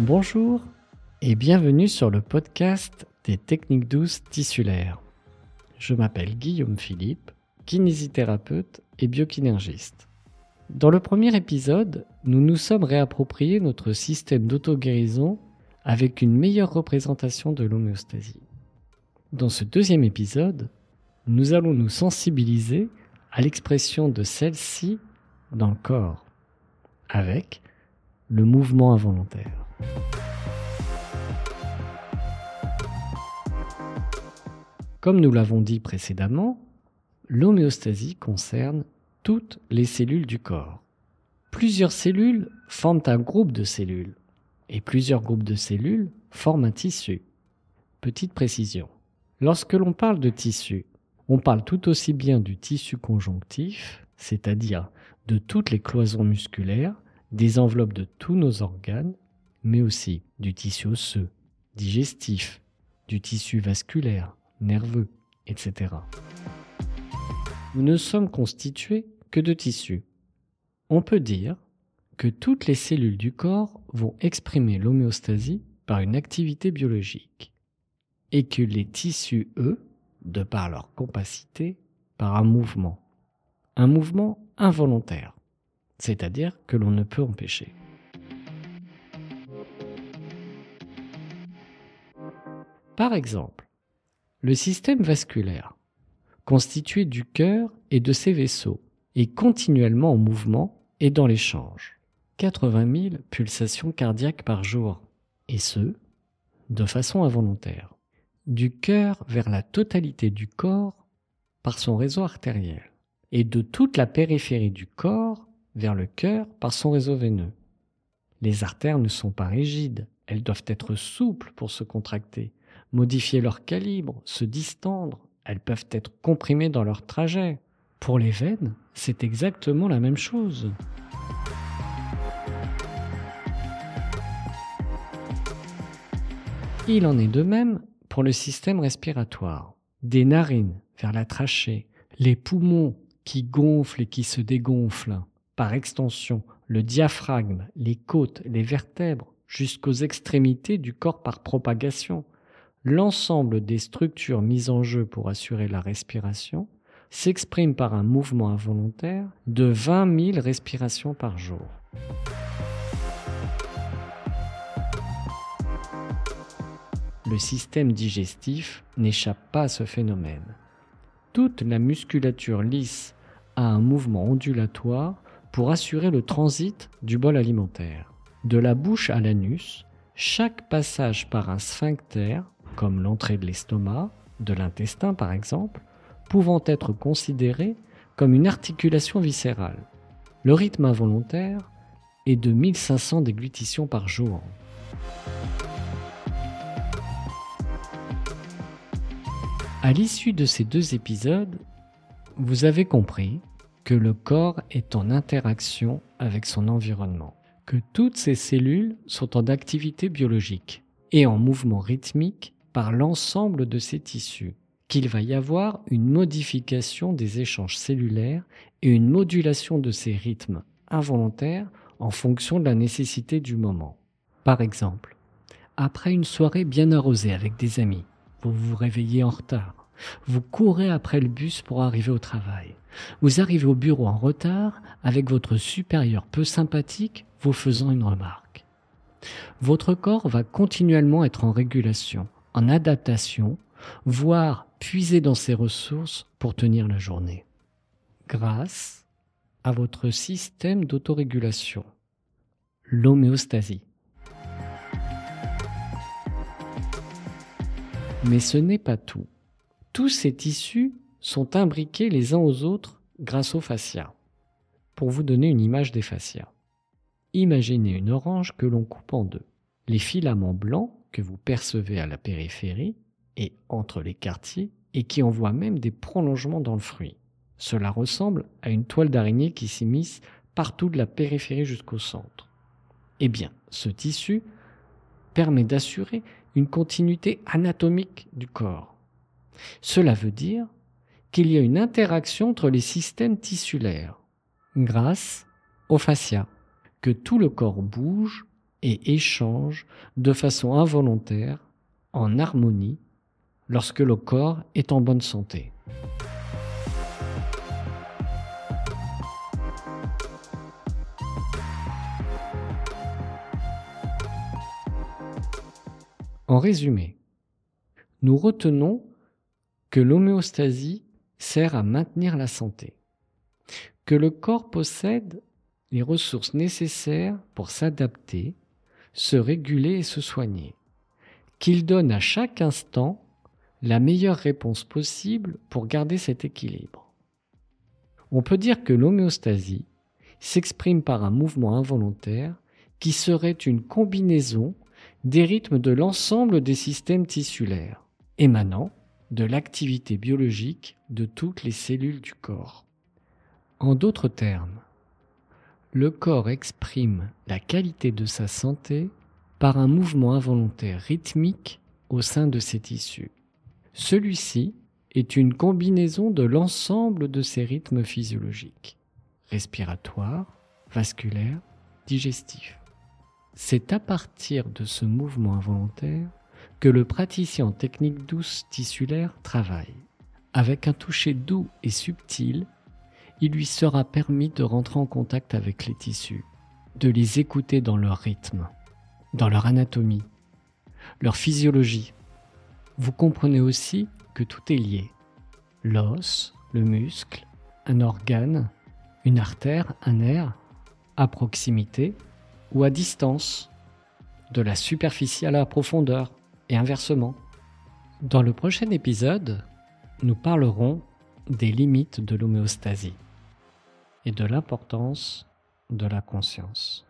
Bonjour et bienvenue sur le podcast des techniques douces tissulaires. Je m'appelle Guillaume Philippe, kinésithérapeute et biokinergiste. Dans le premier épisode, nous nous sommes réappropriés notre système d'auto-guérison avec une meilleure représentation de l'homéostasie. Dans ce deuxième épisode, nous allons nous sensibiliser à l'expression de celle-ci dans le corps, avec le mouvement involontaire. Comme nous l'avons dit précédemment, l'homéostasie concerne toutes les cellules du corps. Plusieurs cellules forment un groupe de cellules et plusieurs groupes de cellules forment un tissu. Petite précision. Lorsque l'on parle de tissu, on parle tout aussi bien du tissu conjonctif, c'est-à-dire de toutes les cloisons musculaires, des enveloppes de tous nos organes, mais aussi du tissu osseux, digestif, du tissu vasculaire, nerveux, etc. Nous ne sommes constitués que de tissus. On peut dire que toutes les cellules du corps vont exprimer l'homéostasie par une activité biologique, et que les tissus, eux, de par leur compacité, par un mouvement. Un mouvement involontaire, c'est-à-dire que l'on ne peut empêcher. Par exemple, le système vasculaire, constitué du cœur et de ses vaisseaux, est continuellement en mouvement et dans l'échange. 80 000 pulsations cardiaques par jour, et ce, de façon involontaire du cœur vers la totalité du corps par son réseau artériel et de toute la périphérie du corps vers le cœur par son réseau veineux. Les artères ne sont pas rigides, elles doivent être souples pour se contracter, modifier leur calibre, se distendre, elles peuvent être comprimées dans leur trajet. Pour les veines, c'est exactement la même chose. Il en est de même pour le système respiratoire. Des narines vers la trachée, les poumons qui gonflent et qui se dégonflent, par extension le diaphragme, les côtes, les vertèbres, jusqu'aux extrémités du corps par propagation, l'ensemble des structures mises en jeu pour assurer la respiration s'exprime par un mouvement involontaire de 20 000 respirations par jour. le système digestif n'échappe pas à ce phénomène. Toute la musculature lisse a un mouvement ondulatoire pour assurer le transit du bol alimentaire. De la bouche à l'anus, chaque passage par un sphincter, comme l'entrée de l'estomac, de l'intestin par exemple, pouvant être considéré comme une articulation viscérale. Le rythme involontaire est de 1500 déglutitions par jour. À l'issue de ces deux épisodes, vous avez compris que le corps est en interaction avec son environnement, que toutes ces cellules sont en activité biologique et en mouvement rythmique par l'ensemble de ces tissus, qu'il va y avoir une modification des échanges cellulaires et une modulation de ces rythmes involontaires en fonction de la nécessité du moment. Par exemple, après une soirée bien arrosée avec des amis, vous vous réveillez en retard. Vous courez après le bus pour arriver au travail. Vous arrivez au bureau en retard avec votre supérieur peu sympathique vous faisant une remarque. Votre corps va continuellement être en régulation, en adaptation, voire puiser dans ses ressources pour tenir la journée. Grâce à votre système d'autorégulation, l'homéostasie. Mais ce n'est pas tout. Tous ces tissus sont imbriqués les uns aux autres grâce aux fascias. Pour vous donner une image des fascias, imaginez une orange que l'on coupe en deux. Les filaments blancs que vous percevez à la périphérie et entre les quartiers et qui envoient même des prolongements dans le fruit. Cela ressemble à une toile d'araignée qui s'immisce partout de la périphérie jusqu'au centre. Eh bien, ce tissu permet d'assurer une continuité anatomique du corps. Cela veut dire qu'il y a une interaction entre les systèmes tissulaires grâce au fascia, que tout le corps bouge et échangent de façon involontaire, en harmonie, lorsque le corps est en bonne santé. En résumé, nous retenons que l'homéostasie sert à maintenir la santé, que le corps possède les ressources nécessaires pour s'adapter, se réguler et se soigner, qu'il donne à chaque instant la meilleure réponse possible pour garder cet équilibre. On peut dire que l'homéostasie s'exprime par un mouvement involontaire qui serait une combinaison des rythmes de l'ensemble des systèmes tissulaires, émanant de l'activité biologique de toutes les cellules du corps. En d'autres termes, le corps exprime la qualité de sa santé par un mouvement involontaire rythmique au sein de ses tissus. Celui-ci est une combinaison de l'ensemble de ses rythmes physiologiques, respiratoires, vasculaires, digestifs. C'est à partir de ce mouvement involontaire que le praticien en technique douce tissulaire travaille. Avec un toucher doux et subtil, il lui sera permis de rentrer en contact avec les tissus, de les écouter dans leur rythme, dans leur anatomie, leur physiologie. Vous comprenez aussi que tout est lié. L'os, le muscle, un organe, une artère, un nerf, à proximité, ou à distance, de la superficie à la profondeur, et inversement. Dans le prochain épisode, nous parlerons des limites de l'homéostasie et de l'importance de la conscience.